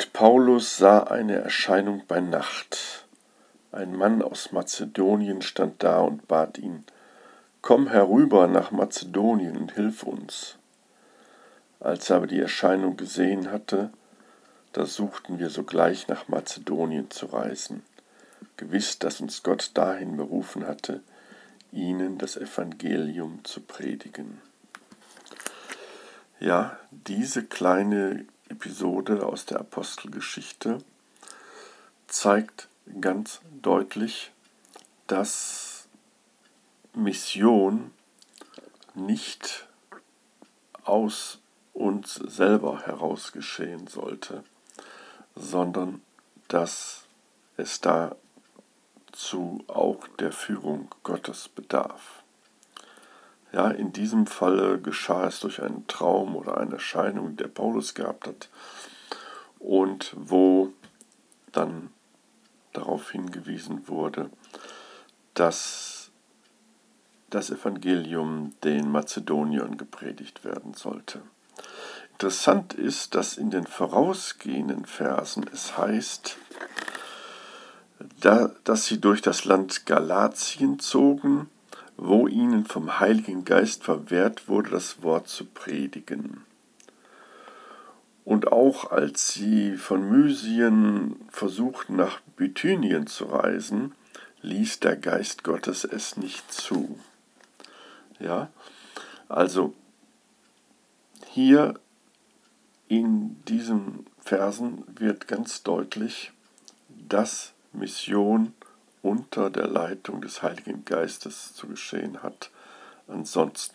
Und Paulus sah eine Erscheinung bei Nacht. Ein Mann aus Mazedonien stand da und bat ihn, Komm herüber nach Mazedonien und hilf uns. Als er aber die Erscheinung gesehen hatte, da suchten wir sogleich nach Mazedonien zu reisen, gewiss, dass uns Gott dahin berufen hatte, ihnen das Evangelium zu predigen. Ja, diese kleine Episode aus der Apostelgeschichte zeigt ganz deutlich, dass Mission nicht aus uns selber heraus geschehen sollte, sondern dass es dazu auch der Führung Gottes bedarf. Ja, in diesem Falle geschah es durch einen Traum oder eine Erscheinung, der Paulus gehabt hat und wo dann darauf hingewiesen wurde, dass das Evangelium den Mazedoniern gepredigt werden sollte. Interessant ist, dass in den vorausgehenden Versen es heißt, da, dass sie durch das Land Galatien zogen, wo ihnen vom Heiligen Geist verwehrt wurde, das Wort zu predigen. Und auch als sie von Mysien versuchten, nach Bithynien zu reisen, ließ der Geist Gottes es nicht zu. Ja, also hier in diesen Versen wird ganz deutlich, dass Mission unter der Leitung des Heiligen Geistes zu geschehen hat. Ansonsten